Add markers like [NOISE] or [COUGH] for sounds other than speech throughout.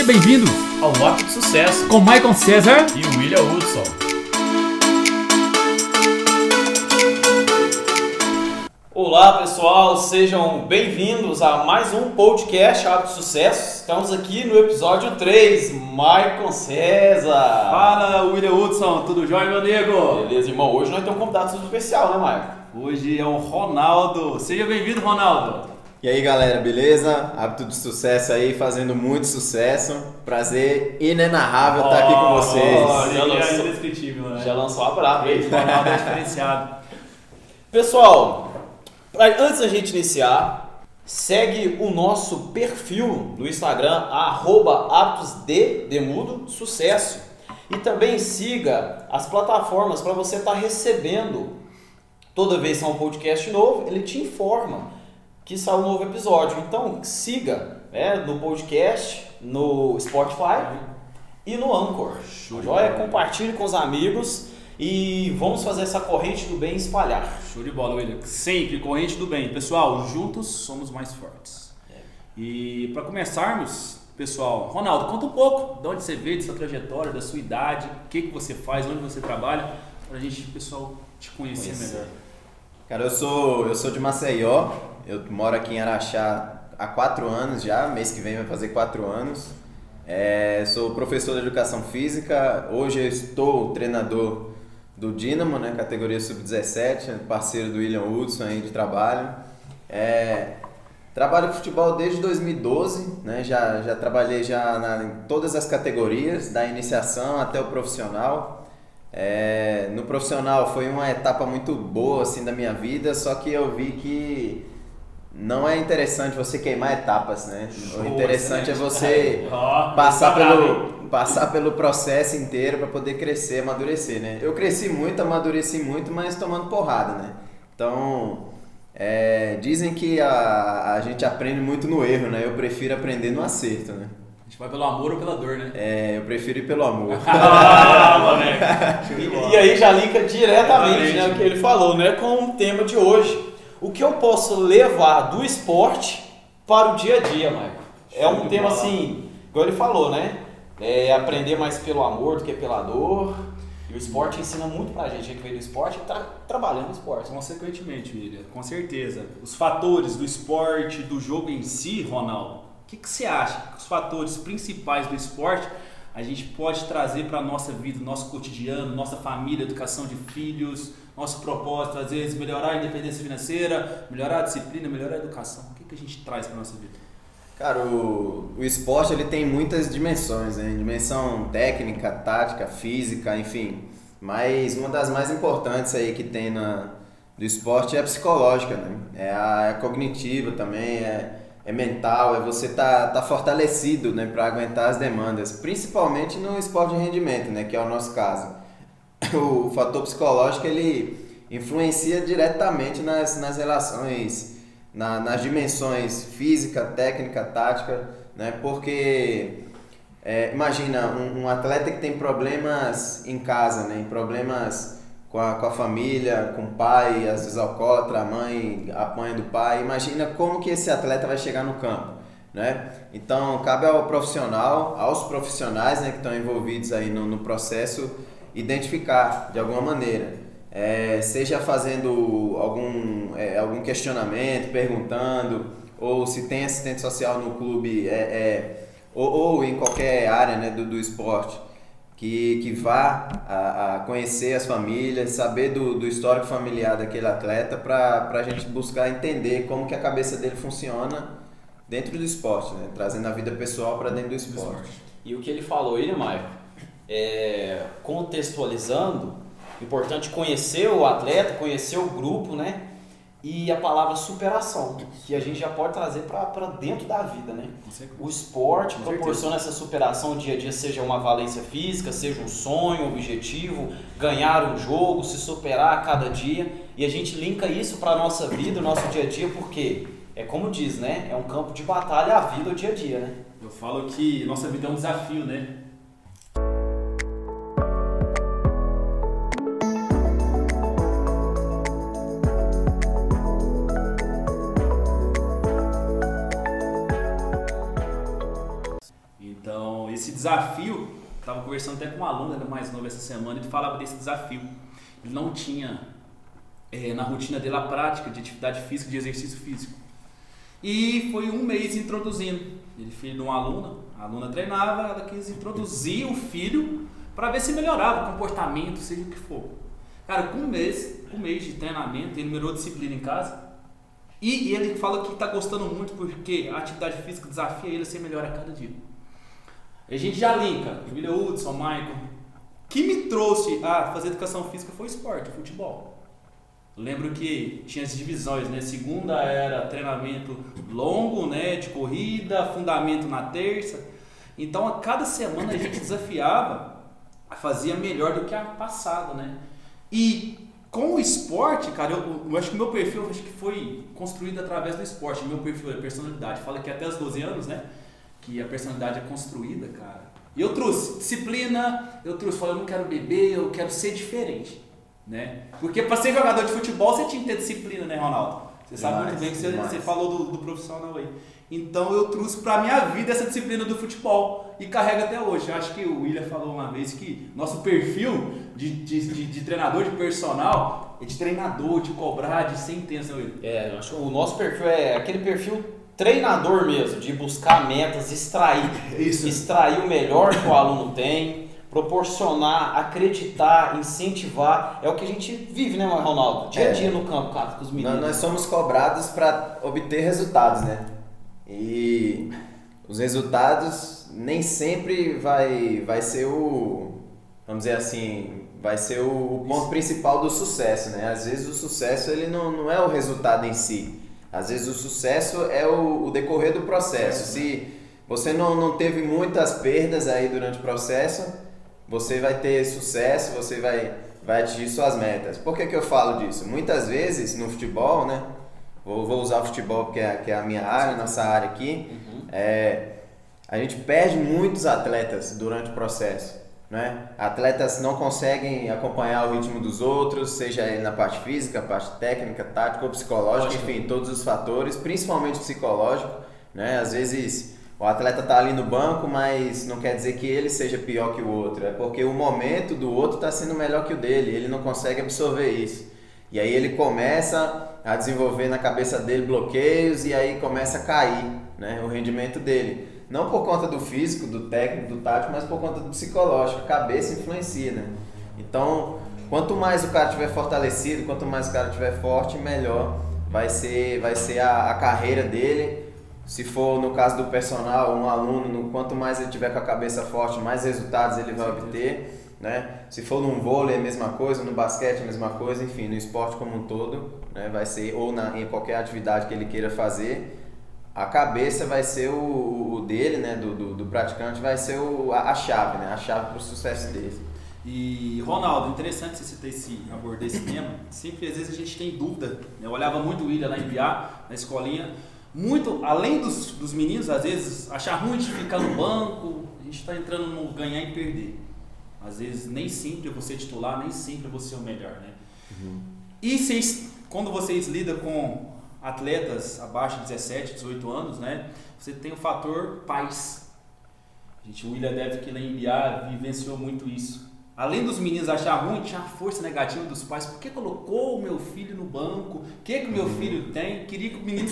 Seja bem-vindo ao Moto de Sucesso com Michael César e William Hudson. Olá pessoal, sejam bem-vindos a mais um podcast Hábito de Sucesso. Estamos aqui no episódio 3, Michael César. Fala William Hudson, tudo jóia meu nego? Beleza, irmão. Hoje nós temos um convidado super especial, né, Michael? Hoje é o Ronaldo. Seja bem-vindo, Ronaldo. E aí galera, beleza? Hábito de sucesso aí, fazendo muito sucesso. Prazer inenarrável estar aqui com vocês. Oh, já, lançou, é indescritível, né? já lançou a brava aí. É diferenciado. Pessoal, antes da gente iniciar, segue o nosso perfil no Instagram, arroba Demudo Sucesso. E também siga as plataformas para você estar tá recebendo toda vez que há um podcast novo, ele te informa que saiu um novo episódio. Então siga né, no podcast, no Spotify e no Anchor. Show Joia? Compartilhe com os amigos e vamos fazer essa corrente do bem espalhar. Show de bola, William. Sempre corrente do bem. Pessoal, juntos somos mais fortes. É. E para começarmos, pessoal, Ronaldo, conta um pouco de onde você veio, da sua trajetória, da sua idade, o que, que você faz, onde você trabalha, para a gente, pessoal, te conhecer, conhecer melhor. Cara, eu sou, eu sou de Maceió, eu moro aqui em Araxá há quatro anos já, mês que vem vai fazer quatro anos. É, sou professor de educação física, hoje eu estou treinador do Dinamo, né, categoria sub-17, parceiro do William Hudson aí de trabalho. É, trabalho com futebol desde 2012, né, já, já trabalhei já na, em todas as categorias, da iniciação até o profissional. É, no profissional foi uma etapa muito boa assim da minha vida, só que eu vi que não é interessante você queimar etapas, né? o interessante é você passar pelo passar pelo processo inteiro para poder crescer, amadurecer, né? Eu cresci muito, amadureci muito, mas tomando porrada, né? Então, é, dizem que a, a gente aprende muito no erro, né? Eu prefiro aprender no acerto, né? gente vai pelo amor ou pela dor, né? É, eu prefiro ir pelo amor. [LAUGHS] ah, moleque. [LAUGHS] e, e aí já linka diretamente né, o que ele falou, né, com o tema de hoje. O que eu posso levar do esporte para o dia a dia, Michael? É um tema bola. assim, igual ele falou, né? É aprender mais pelo amor do que pela dor. E o esporte ensina muito pra gente, a gente veio do esporte e tá trabalhando no esporte. Consequentemente, William, com certeza. Os fatores do esporte, do jogo em si, Ronaldo, que, que você acha que os fatores principais do esporte a gente pode trazer para a nossa vida, nosso cotidiano, nossa família, educação de filhos, nosso propósito, às vezes melhorar a independência financeira, melhorar a disciplina, melhorar a educação. O que, que a gente traz para nossa vida? Cara, o, o esporte ele tem muitas dimensões, né? Dimensão técnica, tática, física, enfim. Mas uma das mais importantes aí que tem na, do esporte é a psicológica, né? É a, é cognitiva também, é é mental, é você tá, tá fortalecido né, para aguentar as demandas, principalmente no esporte de rendimento, né, que é o nosso caso. O fator psicológico ele influencia diretamente nas, nas relações, na, nas dimensões física, técnica, tática, né, porque é, imagina um, um atleta que tem problemas em casa, né, problemas com a, com a família, com o pai, às vezes alcoólatra, a mãe apanha do pai. Imagina como que esse atleta vai chegar no campo, né? Então, cabe ao profissional, aos profissionais né, que estão envolvidos aí no, no processo, identificar de alguma maneira. É, seja fazendo algum, é, algum questionamento, perguntando, ou se tem assistente social no clube, é, é ou, ou em qualquer área né, do, do esporte que, que vá a, a conhecer as famílias, saber do, do histórico familiar daquele atleta para a gente buscar entender como que a cabeça dele funciona dentro do esporte, né? trazendo a vida pessoal para dentro do esporte. E o que ele falou aí, Maicon? É, contextualizando, importante conhecer o atleta, conhecer o grupo, né? E a palavra superação, que a gente já pode trazer para dentro da vida, né? O esporte Com proporciona certeza. essa superação dia a dia, seja uma valência física, seja um sonho, um objetivo, ganhar um jogo, se superar a cada dia, e a gente linka isso para nossa vida, nosso dia a dia, porque é como diz, né? É um campo de batalha a vida, o dia a dia, né? Eu falo que nossa vida é um desafio, né? Então, conversando até com um aluno, era mais novo essa semana, ele falava desse desafio. Ele não tinha é, na rotina dele a prática de atividade física, de exercício físico. E foi um mês introduzindo. Ele filho de uma aluna, a aluna treinava, ela quis introduzir o filho para ver se melhorava o comportamento, seja o que for. Cara, com um mês, um mês de treinamento, ele melhorou a disciplina em casa. E ele fala que está gostando muito porque a atividade física desafia ele a ser melhor a cada dia. A gente já linka, William Hudson, Michael. Que me trouxe a fazer educação física foi esporte, futebol. Lembro que tinha as divisões, né? Segunda era treinamento longo, né? De corrida, fundamento na terça. Então a cada semana a gente [LAUGHS] desafiava, fazia melhor do que a passada, né? E com o esporte, cara, eu, eu, acho que meu perfil acho que foi construído através do esporte. Meu perfil é personalidade. Fala que até os 12 anos, né? Que a personalidade é construída, cara. E eu trouxe disciplina, eu trouxe, falei, eu não quero beber, eu quero ser diferente, né? Porque para ser jogador de futebol você tinha que ter disciplina, né, Ronaldo? Você sabe muito bem que você, você falou do, do, profissional aí. Então eu trouxe para minha vida essa disciplina do futebol e carrega até hoje. Eu acho que o William falou uma vez que nosso perfil de, de, de, de treinador, de personal, é de treinador, de cobrar, de ser intenso, William. É, eu acho que o nosso perfil é aquele perfil treinador mesmo, de buscar metas, extrair, Isso. extrair o melhor que o aluno tem proporcionar, acreditar, incentivar. É o que a gente vive, né, Ronaldo? Dia a dia é. no campo, cara, com os meninos. Nós somos cobrados para obter resultados, né? E os resultados nem sempre vai, vai ser o, vamos dizer assim, vai ser o ponto principal do sucesso, né? Às vezes o sucesso ele não, não é o resultado em si. Às vezes o sucesso é o, o decorrer do processo. Se você não, não teve muitas perdas aí durante o processo, você vai ter sucesso, você vai, vai atingir suas metas. Por que, que eu falo disso? Muitas vezes no futebol, né? Vou, vou usar o futebol porque é, que é a minha área, nossa área aqui. Uhum. É, a gente perde muitos atletas durante o processo. Né? Atletas não conseguem acompanhar o ritmo dos outros, seja ele na parte física, parte técnica, tática ou psicológica, enfim, todos os fatores, principalmente psicológico. Né? Às vezes o atleta está ali no banco, mas não quer dizer que ele seja pior que o outro. É porque o momento do outro está sendo melhor que o dele. Ele não consegue absorver isso. E aí ele começa a desenvolver na cabeça dele bloqueios e aí começa a cair né, o rendimento dele. Não por conta do físico, do técnico, do tático, mas por conta do psicológico. A cabeça influencia, né? Então, quanto mais o cara tiver fortalecido, quanto mais o cara tiver forte, melhor vai ser, vai ser a, a carreira dele se for no caso do personal, um aluno, quanto mais ele tiver com a cabeça forte, mais resultados ele vai obter. Né? Se for no vôlei, é a mesma coisa, no basquete, é a mesma coisa, enfim, no esporte como um todo, né? vai ser, ou na, em qualquer atividade que ele queira fazer, a cabeça vai ser o, o dele, né? do, do, do, praticante, vai ser o, a, a chave, né? a chave para o sucesso dele. E Ronaldo, interessante você citar esse, abordar esse tema. Sempre às vezes a gente tem dúvida. Né? Eu olhava muito o William lá em Biá, na escolinha muito, além dos, dos meninos, às vezes, achar ruim de ficar no banco, a gente está entrando no ganhar e perder. Às vezes, nem sempre você titular, nem sempre você é o melhor, né? Uhum. E vocês, quando vocês lidam com atletas abaixo de 17, 18 anos, né? Você tem o fator pais. A gente, o William deve que em Biá vivenciou muito isso além dos meninos achar ruim, tinha a força negativa dos pais. Por que colocou o meu filho no banco? O que, que o meu filho tem? Queria que o menino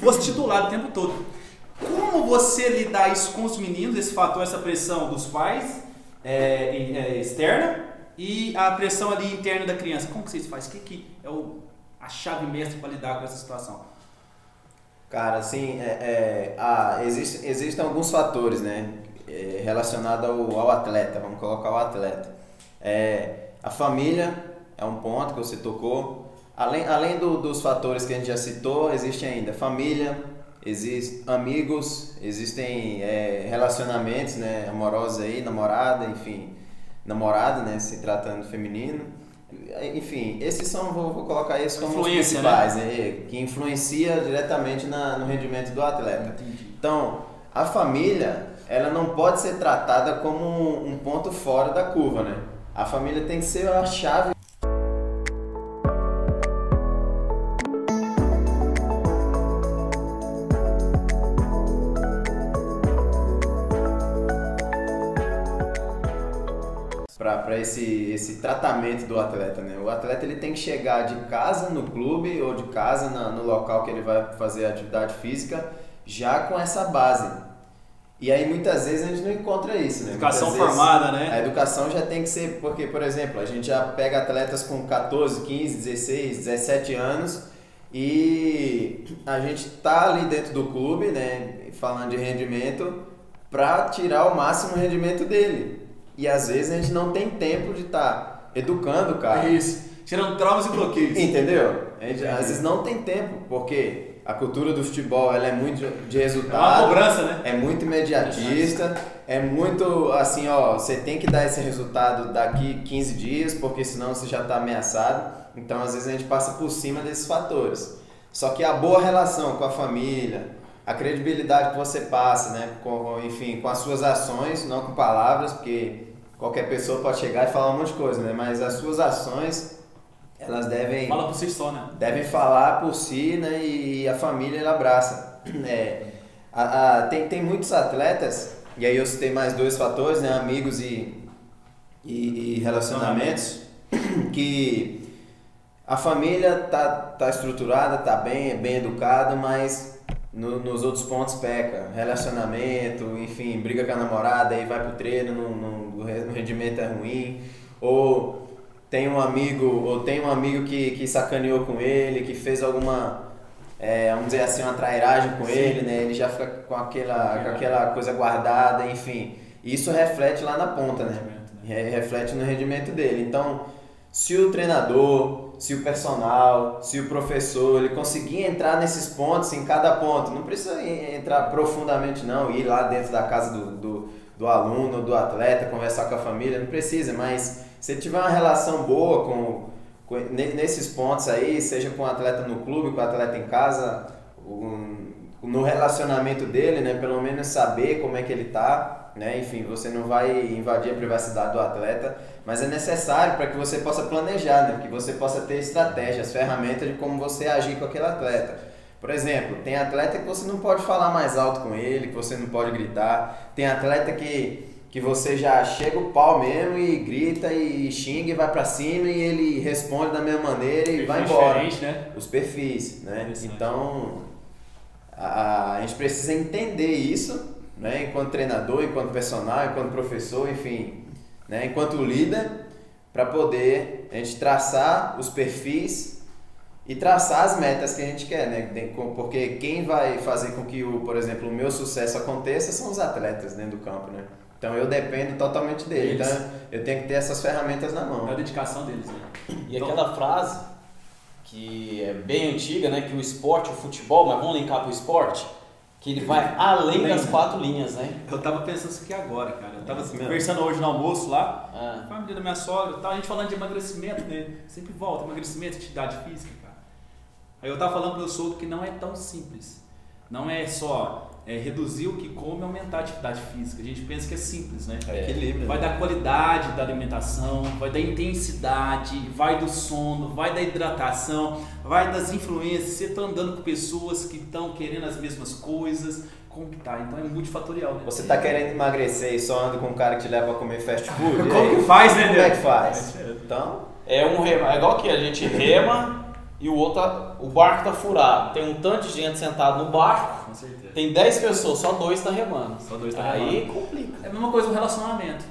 fosse titular o tempo todo. Como você lidar isso com os meninos, esse fator, essa pressão dos pais é, é, externa e a pressão ali interna da criança? Como que vocês fazem? O que, que é o, a chave mestra para lidar com essa situação? Cara, assim, é, é, a, existe, existem alguns fatores, né? É, relacionados ao, ao atleta, vamos colocar o atleta. É, a família é um ponto que você tocou. Além, além do, dos fatores que a gente já citou, existe ainda família, amigos, existem é, relacionamentos né, amorosos aí, namorada, enfim, namorada, né, se tratando feminino. Enfim, esses são, vou, vou colocar esses como os principais, né? né? que influencia diretamente na, no rendimento do atleta. Entendi. Então, a família, ela não pode ser tratada como um ponto fora da curva, né? A família tem que ser a chave para esse, esse tratamento do atleta, né? O atleta ele tem que chegar de casa no clube ou de casa na, no local que ele vai fazer atividade física já com essa base. E aí muitas vezes a gente não encontra isso, né? Educação Muitas formada, vezes, né? A educação já tem que ser, porque, por exemplo, a gente já pega atletas com 14, 15, 16, 17 anos e a gente tá ali dentro do clube, né, falando de rendimento, para tirar o máximo rendimento dele. E às vezes a gente não tem tempo de estar tá educando o cara. É isso. Tirando traumas e bloqueios. Entendeu? A gente, às vezes não tem tempo, porque a cultura do futebol ela é muito de resultado. É uma cobrança, né? É muito imediatista, é muito assim, ó, você tem que dar esse resultado daqui 15 dias, porque senão você já está ameaçado. Então, às vezes a gente passa por cima desses fatores. Só que a boa relação com a família, a credibilidade que você passa, né, com, enfim, com as suas ações, não com palavras, porque qualquer pessoa pode chegar e falar um monte de coisa, né, mas as suas ações elas devem fala por si só, né? Devem falar por si, né? E a família ela abraça. [CLEARS THROAT] É, a, a, tem, tem muitos atletas, e aí eu citei mais dois fatores, né? Amigos e, e, e relacionamentos, [CLEARS THROAT] que a família tá, tá estruturada, tá bem, é bem educada, mas no, nos outros pontos peca. Relacionamento, enfim, briga com a namorada, aí vai pro treino, no, no, rendimento é ruim. Ou tem um amigo, ou tem um amigo que, que sacaneou com ele, que fez alguma, é, vamos dizer assim, uma trairagem com Sim. ele, né? Ele já fica com aquela, com aquela coisa guardada, enfim. Isso reflete lá na ponta, né? né? Reflete no rendimento dele. Então, se o treinador, se o personal, se o professor, ele conseguir entrar nesses pontos, em cada ponto, não precisa entrar profundamente não, ir lá dentro da casa do, do, do aluno, do atleta, conversar com a família, não precisa, mas se tiver uma relação boa com, com, nesses pontos aí, seja com o atleta no clube, com o atleta em casa, um, no relacionamento dele, né, pelo menos saber como é que ele tá, né, enfim, você não vai invadir a privacidade do atleta, mas é necessário para que você possa planejar, né, que você possa ter estratégias, ferramentas de como você agir com aquele atleta. Por exemplo, tem atleta que você não pode falar mais alto com ele, que você não pode gritar, tem atleta que que você já chega o pau mesmo e grita e xinga e vai para cima e ele responde da mesma maneira e vai embora. Né? Os perfis, né? Então a, a, gente precisa entender isso, né? Enquanto treinador, enquanto personal, enquanto professor, enfim, né? Enquanto líder, para poder a gente traçar os perfis e traçar as metas que a gente quer, né? Porque quem vai fazer com que o, por exemplo, o meu sucesso aconteça são os atletas dentro do campo, né? Então eu dependo totalmente dele. Eles. Então eu tenho que ter essas ferramentas na mão. É a dedicação deles. Né? E então, aquela frase que é bem antiga, né? Que o esporte, o futebol, mas vamos linkar para o esporte, que ele vai além das quatro linhas, né? Eu tava pensando isso aqui agora, cara. Tava é conversando hoje no almoço lá, ah. família da minha sogra, tal, a gente falando de emagrecimento, né? Sempre volta, emagrecimento, atividade física, cara. Aí eu tava falando pro meu sogro que não é tão simples. Não é só é, reduzir o que come e aumentar a atividade física. A gente pensa que é simples, né? É, equilíbrio. Vai né? da qualidade da alimentação, vai da intensidade, vai do sono, vai da hidratação, vai das influências. Você está andando com pessoas que estão querendo as mesmas coisas, como que tá? Então é multifatorial, né? Você está querendo emagrecer e só anda com um cara que te leva a comer fast food? [LAUGHS] como que faz, né? Como é que faz? [LAUGHS] Então... É um rema, é igual que a gente rema e o outro, o barco tá furado. Tem um tanto de gente sentado no barco. Com certeza. Tem 10 pessoas, só dois tá remando. Só dois tá Aí remando. complica. É a mesma coisa o relacionamento.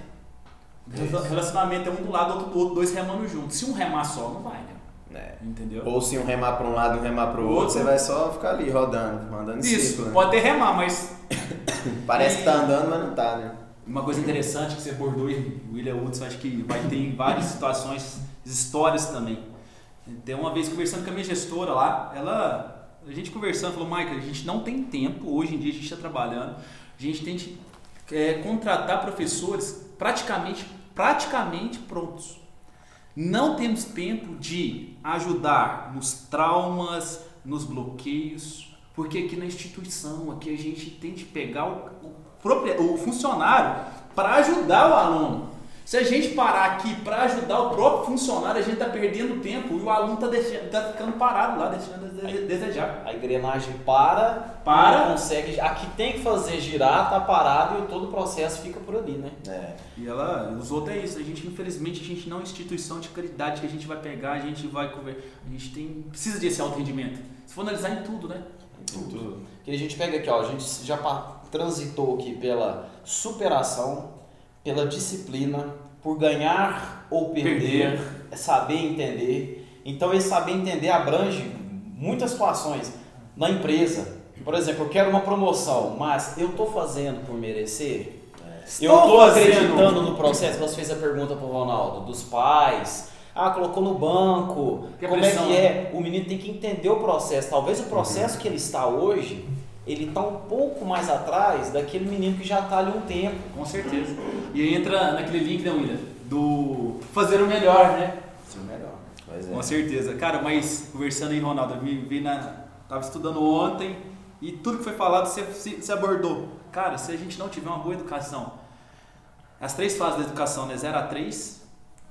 Isso. Relacionamento é um do lado, outro do outro, dois remando juntos. Se um remar só, não vai, né? É. Entendeu? Ou se um remar para um lado e um remar para o outro, você vai só ficar ali rodando, mandando Isso, ciclo, né? pode ter remar, mas. [COUGHS] Parece que tá andando, mas não tá, né? Uma coisa interessante que você abordou, William Hudson, acho que vai ter em várias situações, histórias também tem uma vez conversando com a minha gestora lá, ela, a gente conversando, falou, Michael, a gente não tem tempo, hoje em dia a gente está trabalhando, a gente tem que é, contratar professores praticamente, praticamente prontos. Não temos tempo de ajudar nos traumas, nos bloqueios, porque aqui na instituição, aqui a gente tem que pegar o, o, o funcionário para ajudar o aluno. Se a gente parar aqui para ajudar o próprio funcionário, a gente está perdendo tempo e o aluno está tá ficando parado lá, deixando a desejar. A engrenagem para, para, não consegue. Aqui tem que fazer girar, tá parado e todo o processo fica por ali, né? É. E ela, os outros é isso. A gente, infelizmente, a gente não é uma instituição de caridade que a gente vai pegar, a gente vai a gente tem precisa desse alto rendimento. Se for analisar em tudo, né? Em tudo. Que a gente pega aqui, ó, a gente já transitou aqui pela superação, pela disciplina, por ganhar ou perder, perder. é saber entender. Então esse saber entender abrange muitas situações na empresa. Por exemplo, eu quero uma promoção, mas eu estou fazendo por merecer? É. eu estou acreditando no processo. Você fez a pergunta para o Ronaldo, dos pais. Ah, colocou no banco. Que como pressão, é que é? O menino tem que entender o processo. Talvez o processo uhum. que ele está hoje ele está um pouco mais atrás daquele menino que já está ali um tempo. Com certeza. E entra naquele link, né, William? Do fazer o melhor, né? Fazer o melhor. É. Com certeza. Cara, mas conversando aí, Ronaldo, me vi na. Tava estudando ontem e tudo que foi falado você, você abordou. Cara, se a gente não tiver uma boa educação, as três fases da educação, né? 0 a 3,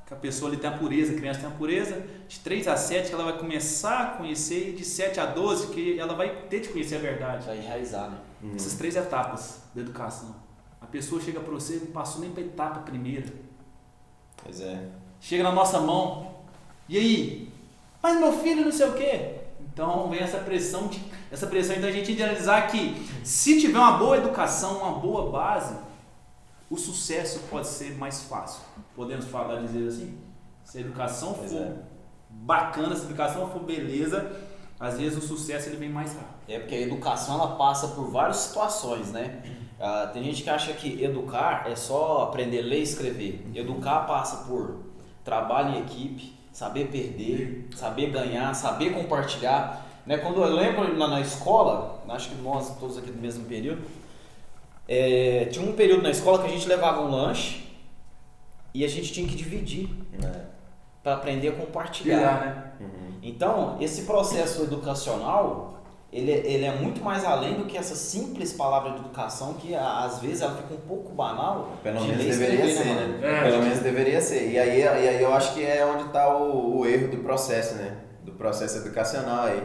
que a pessoa ali tem a pureza, a criança tem a pureza, de 3 a 7 que ela vai começar a conhecer, e de 7 a 12 que ela vai ter de conhecer a verdade. Vai enraizar, né? Uhum. Essas três etapas da educação. A pessoa chega para você e não passou nem para a etapa primeira. Pois é. Chega na nossa mão, e aí? Mas meu filho não sei o quê. Então vem essa pressão, de, essa pressão então a gente idealizar que se tiver uma boa educação, uma boa base, o sucesso pode ser mais fácil. Podemos falar, dizer assim? Se a educação pois for é. bacana, se a educação for beleza, às vezes o sucesso ele vem mais rápido. É porque a educação ela passa por várias situações, né? Uh, tem gente que acha que educar é só aprender a ler e escrever. Educar passa por trabalho em equipe, saber perder, saber ganhar, saber compartilhar. Né? Quando eu lembro na, na escola, acho que nós todos aqui do mesmo período, é, tinha um período na escola que a gente levava um lanche e a gente tinha que dividir é. para aprender a compartilhar. né? Uhum. Então, esse processo educacional, ele, ele é muito mais além do que essa simples palavra de educação que às vezes ela fica um pouco banal. Pelo de menos deveria ser, né? né? É. Pelo menos deveria ser. E aí, e aí eu acho que é onde está o, o erro do processo, né? Do processo educacional aí.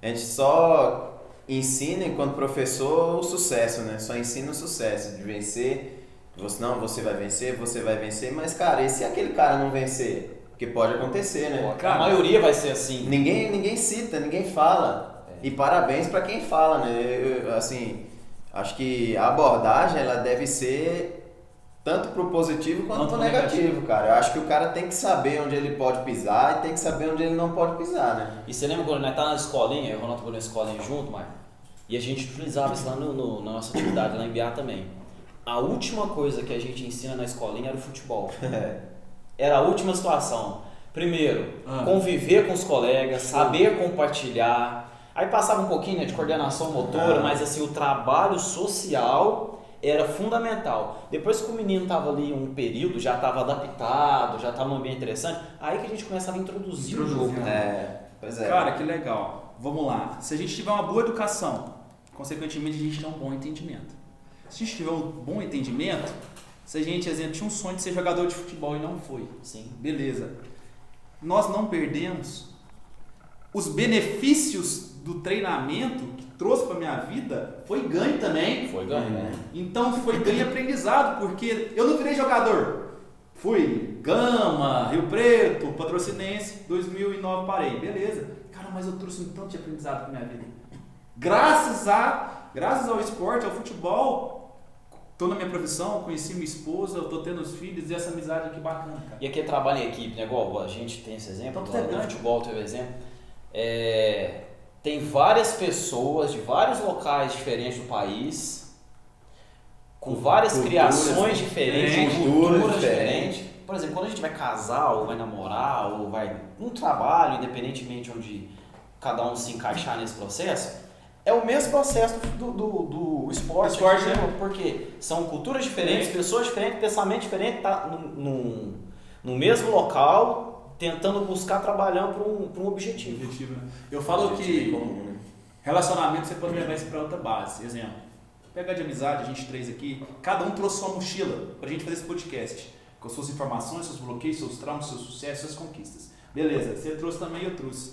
A gente só ensina enquanto professor o sucesso, né? Só ensina o sucesso de vencer. Você não, você vai vencer, você vai vencer, mas cara, e se aquele cara não vencer? Porque pode acontecer, né? Cara, a maioria vai ser assim. Ninguém, ninguém cita, ninguém fala. É. E parabéns para quem fala, né? Eu, assim, acho que a abordagem ela deve ser tanto pro positivo quanto pro negativo, negativo, cara. Eu acho que o cara tem que saber onde ele pode pisar e tem que saber onde ele não pode pisar, né? E você lembra quando nós tá na escolinha, o Ronaldo foi na escolinha junto, Marco? E a gente utilizava isso lá no, no, na nossa atividade lá em BA também. A última coisa que a gente ensina na escolinha era o futebol. [LAUGHS] era a última situação. Primeiro, ah. conviver com os colegas, saber compartilhar. Aí passava um pouquinho né, de coordenação motora, ah. mas assim, o trabalho social era fundamental. Depois que o menino estava ali um período, já estava adaptado, já estava num ambiente interessante, aí que a gente começava a introduzir, introduzir o jogo. Né? É, pois é. Cara, que legal. Vamos lá. Se a gente tiver uma boa educação, consequentemente a gente tem um bom entendimento. Se a gente tiver um bom entendimento, se a gente, exemplo, tinha um sonho de ser jogador de futebol e não foi. Sim. Beleza. Nós não perdemos os benefícios do treinamento que trouxe para minha vida foi ganho também. Foi ganho, né? Então foi ganho aprendizado, porque eu não virei jogador. Fui Gama, Rio Preto, Patrocinense, 2009 parei. Beleza. Cara, mas eu trouxe um tanto de aprendizado para minha vida. Graças a, graças ao esporte, ao futebol, tô na minha profissão, conheci minha esposa, tô tendo os filhos e essa amizade aqui bacana, cara. E aqui é trabalho em equipe, né? Igual a gente tem esse exemplo, então, no futebol teve exemplo. É, tem várias pessoas de vários locais diferentes do país, com várias culturas criações diferentes, culturas diferentes. Por exemplo, quando a gente vai casar, ou vai namorar, ou vai num trabalho, independentemente onde cada um se encaixar nesse processo, é o mesmo processo do, do, do esporte. esporte né? Porque são culturas diferentes, pessoas diferentes, pensamento diferente, tá no, no mesmo local, tentando buscar trabalhando para um, um objetivo. objetivo né? Eu falo que comum, né? relacionamento você pode levar isso para outra base. Exemplo, pegar de amizade, a gente três aqui, cada um trouxe sua mochila para a gente fazer esse podcast. com suas informações, seus bloqueios, seus traumas, seus sucessos, suas conquistas. Beleza, você trouxe também, eu trouxe.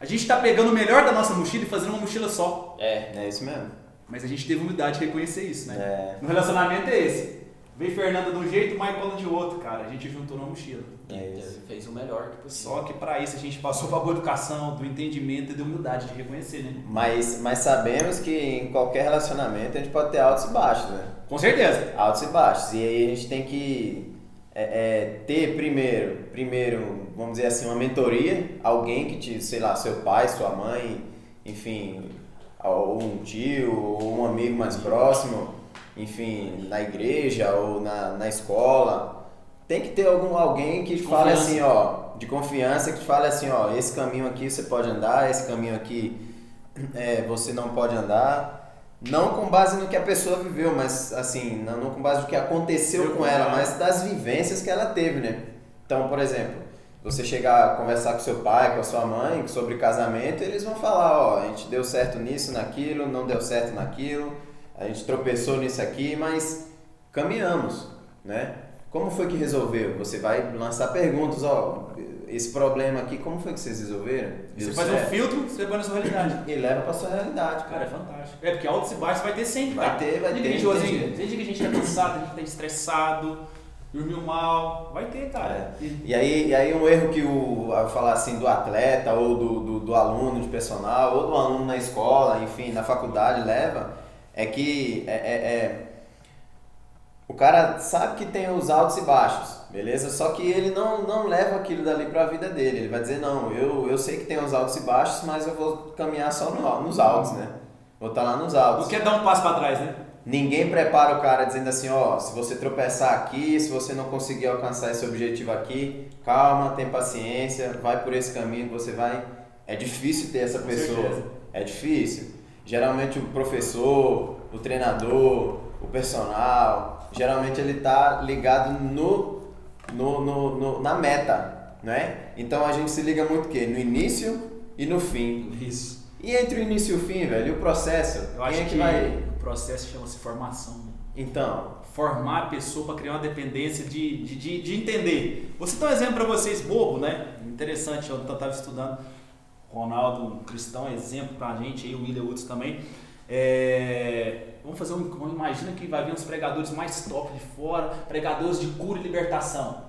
A gente está pegando o melhor da nossa mochila e fazendo uma mochila só. É. É isso mesmo. Mas a gente teve humildade de reconhecer isso, né? É. No relacionamento é esse. Vem Fernanda de um jeito, Michael de outro, cara. A gente juntou numa mochila. É isso. Fez o melhor que possível. Só que para isso a gente passou boa educação, do entendimento e da humildade de reconhecer, né? Mas, mas sabemos que em qualquer relacionamento a gente pode ter altos e baixos, né? Com certeza. Altos e baixos. E aí a gente tem que é, é, ter primeiro, primeiro, vamos dizer assim, uma mentoria, alguém que te, sei lá, seu pai, sua mãe, enfim, ou um tio, ou um amigo mais próximo, enfim, na igreja ou na, na escola. Tem que ter algum, alguém que te fale confiança. assim, ó, de confiança, que te fale assim, ó, esse caminho aqui você pode andar, esse caminho aqui [CLEARS THROAT] é, você não pode andar. Não com base no que a pessoa viveu, mas assim, não, não com base no que aconteceu Eu com ela. mas das vivências que ela teve, né? Então, por exemplo, você chegar a conversar com seu pai, com a sua mãe sobre casamento, eles vão falar, ó, a gente deu certo nisso, naquilo, não deu certo naquilo, a gente tropeçou nisso aqui, mas caminhamos, né? Como foi que resolveu? Você vai lançar perguntas, ó, esse problema aqui, como foi que vocês resolveram? Você Deu faz um certo? filtro, você põe na sua realidade. E leva pra sua realidade, Cara, cara. é fantástico. É, porque altos e baixos vai ter sempre, Vai cara. ter, vai Tem ter, não tem. Tem dia que a gente tá cansado, a gente tá estressado, dormiu mal. Vai ter, cara. E- E aí, e aí um erro que o, a falar assim, do atleta ou do, do, do aluno de personal ou do aluno na escola, enfim, na faculdade leva, é que é, é- é- o cara sabe que tem os altos e baixos, beleza? Só que ele não, não leva aquilo dali para a vida dele. Ele vai dizer, não, eu, eu sei que tem os altos e baixos, mas eu vou caminhar só no- nos altos, né? Vou estar lá nos altos. Não quer dar um passo pra trás, né? Ninguém prepara o cara dizendo assim, ó, se você tropeçar aqui, se você não conseguir alcançar esse objetivo aqui, calma, tem paciência, vai por esse caminho que você vai. É difícil ter essa Com pessoa. certeza. É difícil. Geralmente o professor, o treinador, o personal, geralmente ele tá ligado no, no, no, no- na meta, né? Então a gente se liga muito o quê? No início e no fim. Isso. E entre o início e o fim, velho, e o processo? Eu acho é que, que vai. o processo chama-se formação. né? Então, Formar a pessoa para criar uma dependência de, de, de, de entender. Vou citar um exemplo para vocês, bobo, né? Interessante, eu estava estudando. Ronaldo, um cristão, exemplo pra gente, aí o William Woods também. É, vamos fazer um. Imagina que vai vir uns pregadores mais top de fora, pregadores de cura e libertação.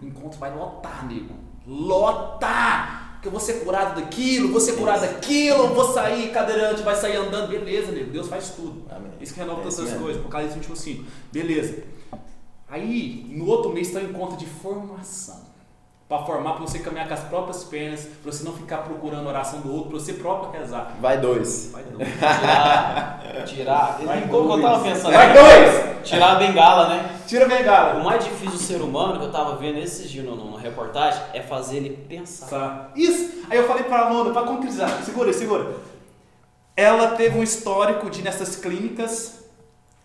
O encontro vai lotar, nego. Lotar! Porque eu vou ser curado daquilo, vou ser curado daquilo, vou sair cadeirante, vai sair andando. Beleza, nego. Deus faz tudo. Amém. Isso que renova É todas isso as mesmo. coisas. Apocalipse 25. Beleza. Aí, no outro mês, está em conta de formação. Para formar, para você caminhar com as próprias pernas, para você não ficar procurando a oração do outro, para você próprio rezar. vai dois. Vai não. [LAUGHS] Tirar. Tirar. Vai como eu tava dois. pensando. Vai dois! Tirar a bengala, né? Tira a bengala. O mais difícil do ser humano, que eu tava vendo esses dias no- numa reportagem, é fazer ele pensar. Tá. Isso! Aí eu falei para a aluna, para concretizar, segura segura. Ela teve um histórico de nessas clínicas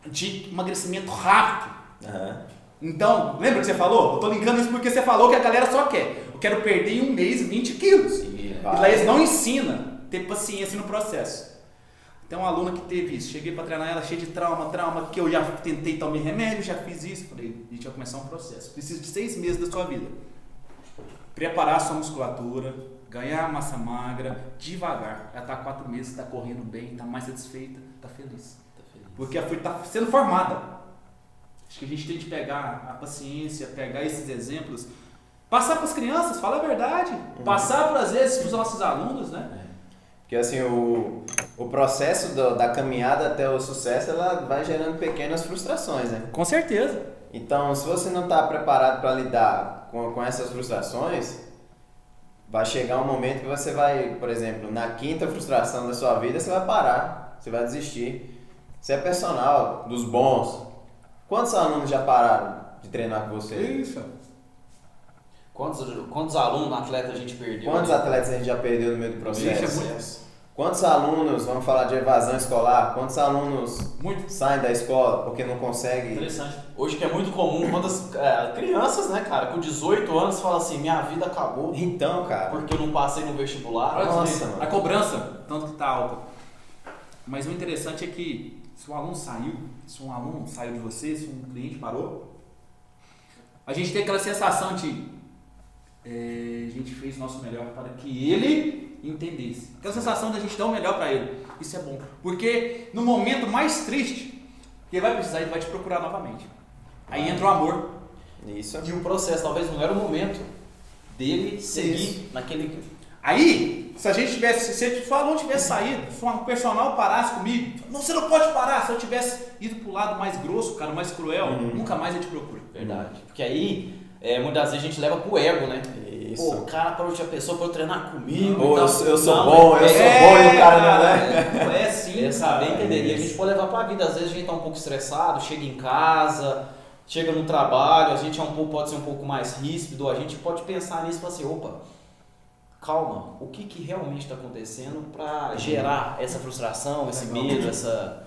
de emagrecimento rápido. Aham. Então, lembra que você falou? Eu tô linkando isso porque você falou que a galera só quer. Eu quero perder em um mês 20 quilos. E E lá eles não ensinam ter paciência no processo. Tem uma aluna que teve isso. Cheguei pra treinar ela cheia de trauma, trauma, que eu já tentei tomar remédio, já fiz isso. Falei, a gente vai começar um processo. Preciso de seis meses da sua vida. Preparar a sua musculatura, ganhar massa magra, devagar. Ela tá há quatro meses, tá correndo bem, tá mais satisfeita, tá feliz. Tá feliz. Porque a foi tá sendo formada. Acho que a gente tem de pegar a paciência, pegar esses exemplos, passar para as crianças, falar a verdade, passar às vezes para os nossos alunos, né? Porque assim, o, o processo do- da caminhada até o sucesso, ela vai gerando pequenas frustrações, né? Com certeza. Então, se você não está preparado para lidar com, com essas frustrações, vai chegar um momento que você vai, por exemplo, na quinta frustração da sua vida, você vai parar, você vai desistir. Você é personal, dos bons. Quantos alunos já pararam de treinar com você? Isso. Quantos, quantos alunos, atleta a gente perdeu? Quantos né? atletas a gente já perdeu no meio do processo? Ixi, é muito. Quantos alunos, vamos falar de evasão escolar, quantos alunos Muito saem da escola porque não conseguem? interessante. Hoje que é muito comum, quantas é, crianças, né, cara, com 18 anos falam assim, minha vida acabou Então, cara, porque eu não passei no vestibular. Nossa, mano. a cobrança, tanto que está alta. Mas o interessante é que se um aluno saiu, se um aluno saiu de você, se um cliente parou, a gente tem aquela sensação de é, a gente fez o nosso melhor para que ele entendesse. Aquela sensação da gente dar o melhor para ele. Isso é bom. Porque no momento mais triste, ele vai precisar, ele vai te procurar novamente. Aí entra o amor. Isso. E o processo, talvez não era o momento dele seguir Isso. naquele. Aí, se a gente tivesse, se o Falão tivesse saído, se um personal parasse comigo, não, você não pode parar. Se eu tivesse ido pro lado mais grosso, cara, mais cruel, uhum. nunca mais eu te procuro. Verdade. Porque aí, é, muitas vezes a gente leva pro ego, né? Isso. Pô, o cara parou de a pessoa pra treinar comigo. Pô, eu, eu, sou não, bom, eu é, sou bom e o cara não é. Não é assim. É [LAUGHS] saber entender. E a gente pode levar pra vida. Às vezes a gente tá um pouco estressado, chega em casa, chega no trabalho, a gente é um pouco, pode ser um pouco mais ríspido, a gente pode pensar nisso e falar assim, opa, calma, o que, que realmente está acontecendo para gerar essa frustração, esse medo, essa,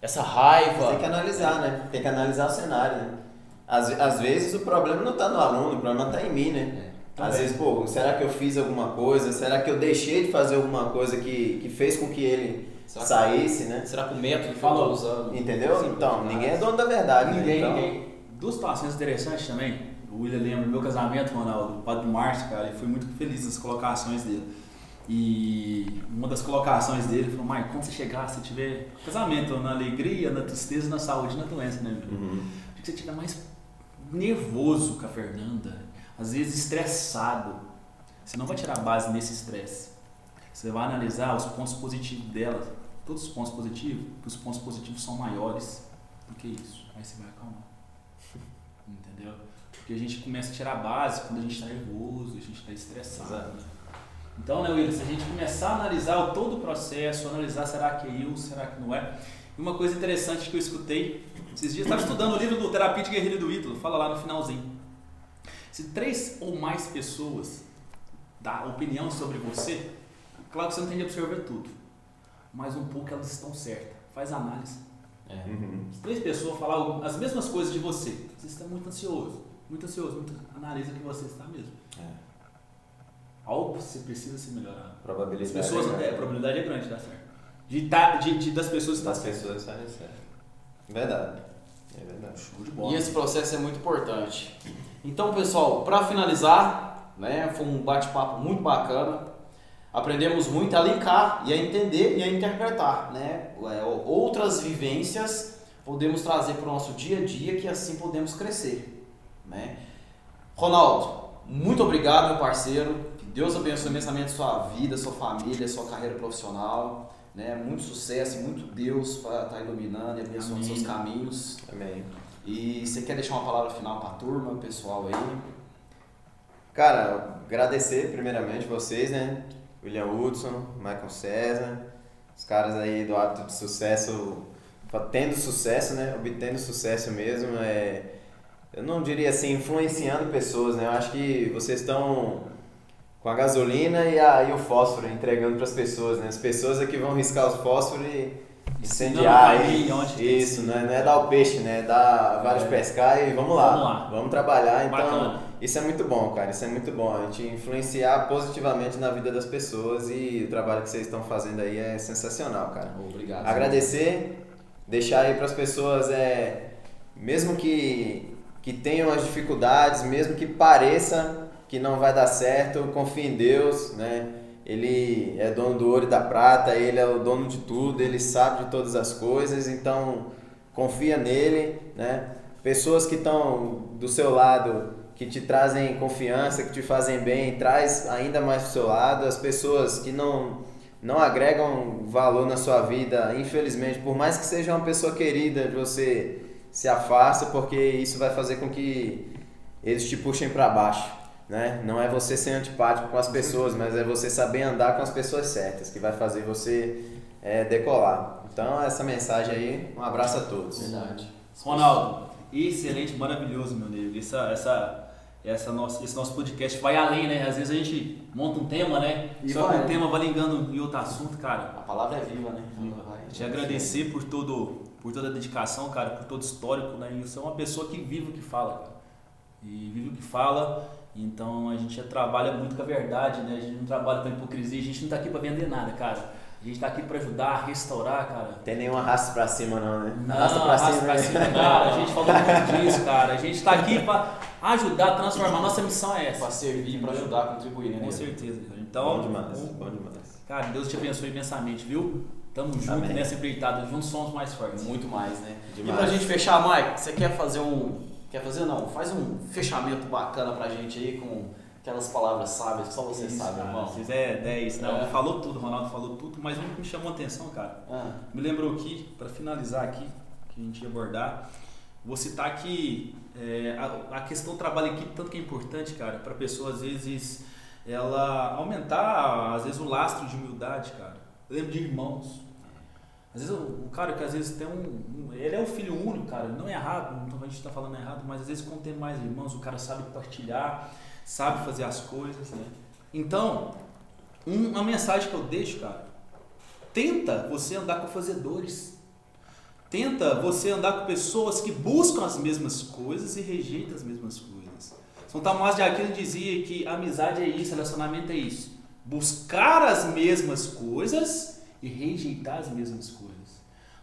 essa raiva? Tem que analisar, né? Tem que analisar o cenário, né? Às, às vezes o problema não está no aluno, o problema está em mim, né? É. Às vezes, pô, será que eu fiz alguma coisa? Será que eu deixei de fazer alguma coisa que, que fez com que ele será saísse, que, né? Será que o método que eu estou usando? Entendeu? Então, ninguém é dono da verdade. Né? Ninguém, né? então, ninguém. Duas situações interessantes também. O William lembra do meu casamento, Ronaldo, o Padre Márcio, cara, ele foi muito feliz nas colocações dele. E uma das colocações dele falou, Mike, quando você chegar, se tiver casamento na alegria, na tristeza, na saúde, na doença, né? Uhum. Que você estiver mais nervoso com a Fernanda, às vezes estressado, você não vai tirar base nesse estresse. Você vai analisar os pontos positivos dela, todos os pontos positivos, porque os pontos positivos são maiores do que isso. Aí você vai acalmar. Porque a gente começa a tirar a base quando a gente está nervoso, a gente está estressado. Então, né, William, se a gente começar a analisar todo o processo, analisar será que é eu, será que não é. E uma coisa interessante que eu escutei, esses dias estava estudando o livro do Terapia de Guerreiro do Ítalo, fala lá no finalzinho. Se três ou mais pessoas dá opinião sobre você, claro que você não tem de absorver tudo, mas um pouco elas estão certas. Faz análise. É. Uhum. Três pessoas falar as mesmas coisas de você, você está muito ansioso, muito ansioso, muito analisa que você está mesmo. É. Algo você precisa se melhorar. Probabilidade. As pessoas, é, a probabilidade é grande, dá certo. De, tá, de, de das pessoas estar certo. Das pessoas estarem certo. Verdade. É verdade. Show de bola. E esse processo é muito importante. Então, pessoal, para finalizar, né, foi um bate-papo muito bacana. Aprendemos muito a linkar e a entender e a interpretar, né? É, outras vivências podemos trazer para o nosso dia a dia que assim podemos crescer, né? Ronaldo, muito obrigado, meu parceiro. Que Deus abençoe imensamente sua vida, sua família, sua carreira profissional. Né? Muito sucesso e muito Deus para estar tá iluminando e abençoando Amém. seus caminhos. Amém. E você quer deixar uma palavra final para a turma, pessoal aí? Cara, agradecer primeiramente vocês, né? William Hudson, Michael César, os caras aí do hábito de sucesso, tendo sucesso, né? Obtendo sucesso mesmo. É, eu não diria assim, influenciando pessoas, né? Eu acho que vocês estão com a gasolina e, a, e o fósforo entregando para as pessoas, né? As pessoas é que vão riscar os fósforos e incendiar. Aí, isso, não é, não é dar o peixe, né? É dar vários é. pescar e vamos lá, vamos lá. Vamos trabalhar. Então, Bacana. Isso é muito bom, cara. Isso é muito bom. A gente influenciar positivamente na vida das pessoas e o trabalho que vocês estão fazendo aí é sensacional, cara. Obrigado. Agradecer, deixar aí para as pessoas, é, mesmo que que tenham as dificuldades, mesmo que pareça que não vai dar certo, confie em Deus, né? Ele é dono do ouro e da prata, ele é o dono de tudo, ele sabe de todas as coisas, então confia nele, né? Pessoas que estão do seu lado, que te trazem confiança, que te fazem bem, traz ainda mais do seu lado. As pessoas que não não agregam valor na sua vida, infelizmente, por mais que seja uma pessoa querida, você se afasta porque isso vai fazer com que eles te puxem para baixo. Né? Não é você ser antipático com as pessoas, mas é você saber andar com as pessoas certas que vai fazer você é, decolar. Então, essa mensagem aí, um abraço a todos. Verdade. Ronaldo, excelente, maravilhoso, meu amigo. Essa, essa, essa nossa, esse nosso podcast vai além, né? Às vezes a gente monta um tema, né? E Só que o tema vai ligando em outro assunto, cara. A palavra é viva, né? Viva. Te agradecer por todo por toda a dedicação, cara, por todo o histórico, né? E você é uma pessoa que vive o que fala, cara. E vive o que fala, então a gente trabalha muito com a verdade, né? A gente não trabalha com hipocrisia, a gente não tá aqui para vender nada, cara. A gente tá aqui para ajudar a restaurar, cara. Tem nenhum arrasto pra cima não, né? Não, arrasta pra arrasta cima, pra né? cima, cara. A gente falou muito [LAUGHS] disso, cara. A gente tá aqui para ajudar transformar. Nossa missão é Pra essa. servir, pra ajudar, contribuir, né? Com certeza. cara. Bom Então, demais, bom demais. cara, Deus te abençoe imensamente, viu? Tamo junto Amém. nessa empreitada. Juntos somos mais fortes. Muito mais, né? Demais. E pra gente fechar, Mike, você quer fazer um. Quer fazer não? Faz um fechamento bacana pra gente aí com aquelas palavras sábias que só você Isso, sabe, cara. irmão. Vocês é 10. Não, É. falou tudo, Ronaldo falou tudo, mas um que me chamou a atenção, cara. Ah, Me lembrou aqui, para finalizar aqui, que a gente ia abordar, vou citar que é, a, a questão do trabalho equipe, tanto que é importante, cara, para pessoa, às vezes, ela aumentar, às vezes, o lastro de humildade, cara. Eu lembro de irmãos. Às vezes, o, o cara que às vezes tem um, um- Ele é o filho único, cara, não é errado, não, a gente está falando errado, mas às vezes, quando tem mais irmãos, o cara sabe partilhar, sabe fazer as coisas, né? Então, um- uma mensagem que eu deixo, cara, tenta você andar com fazedores. Tenta você andar com pessoas que buscam as mesmas coisas e rejeitam as mesmas coisas. São Tomás de Aquino dizia que amizade é isso, relacionamento é isso. Buscar as mesmas coisas e rejeitar as mesmas coisas.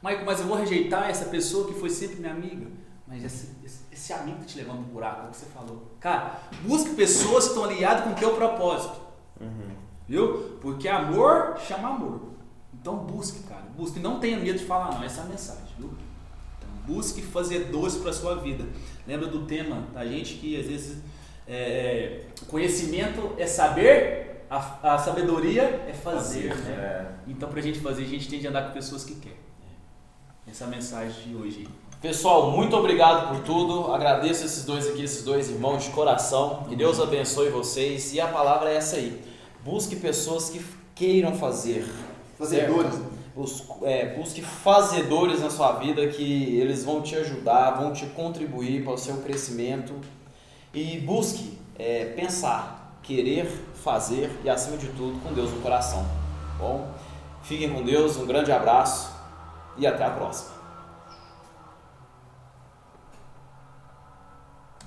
Michael, mas eu vou rejeitar essa pessoa que foi sempre minha amiga. Mas esse, esse, esse amigo que te levando pro buraco, é o que você falou. Cara, busque pessoas que estão alinhadas com o teu propósito. Viu? Porque amor chama amor. Então busque, cara. Busque. Não tenha medo de falar não. Essa é a mensagem, viu? Então, busque fazer doce para sua vida. Lembra do tema da gente que às vezes é, conhecimento é saber, a, a sabedoria é fazer, né? É. Então pra gente fazer, a gente tem de andar com pessoas que querem. Essa é a mensagem de hoje. Pessoal, muito obrigado por tudo. Agradeço esses dois aqui, esses dois irmãos de coração. Que Deus abençoe vocês. E a palavra é essa aí. Busque pessoas que queiram fazer. Fazedores. É, busque fazedores na sua vida que eles vão te ajudar, vão te contribuir para o seu crescimento. E busque é, pensar, querer fazer e, acima de tudo, com Deus no coração. Bom, fiquem com Deus, um grande abraço e até a próxima.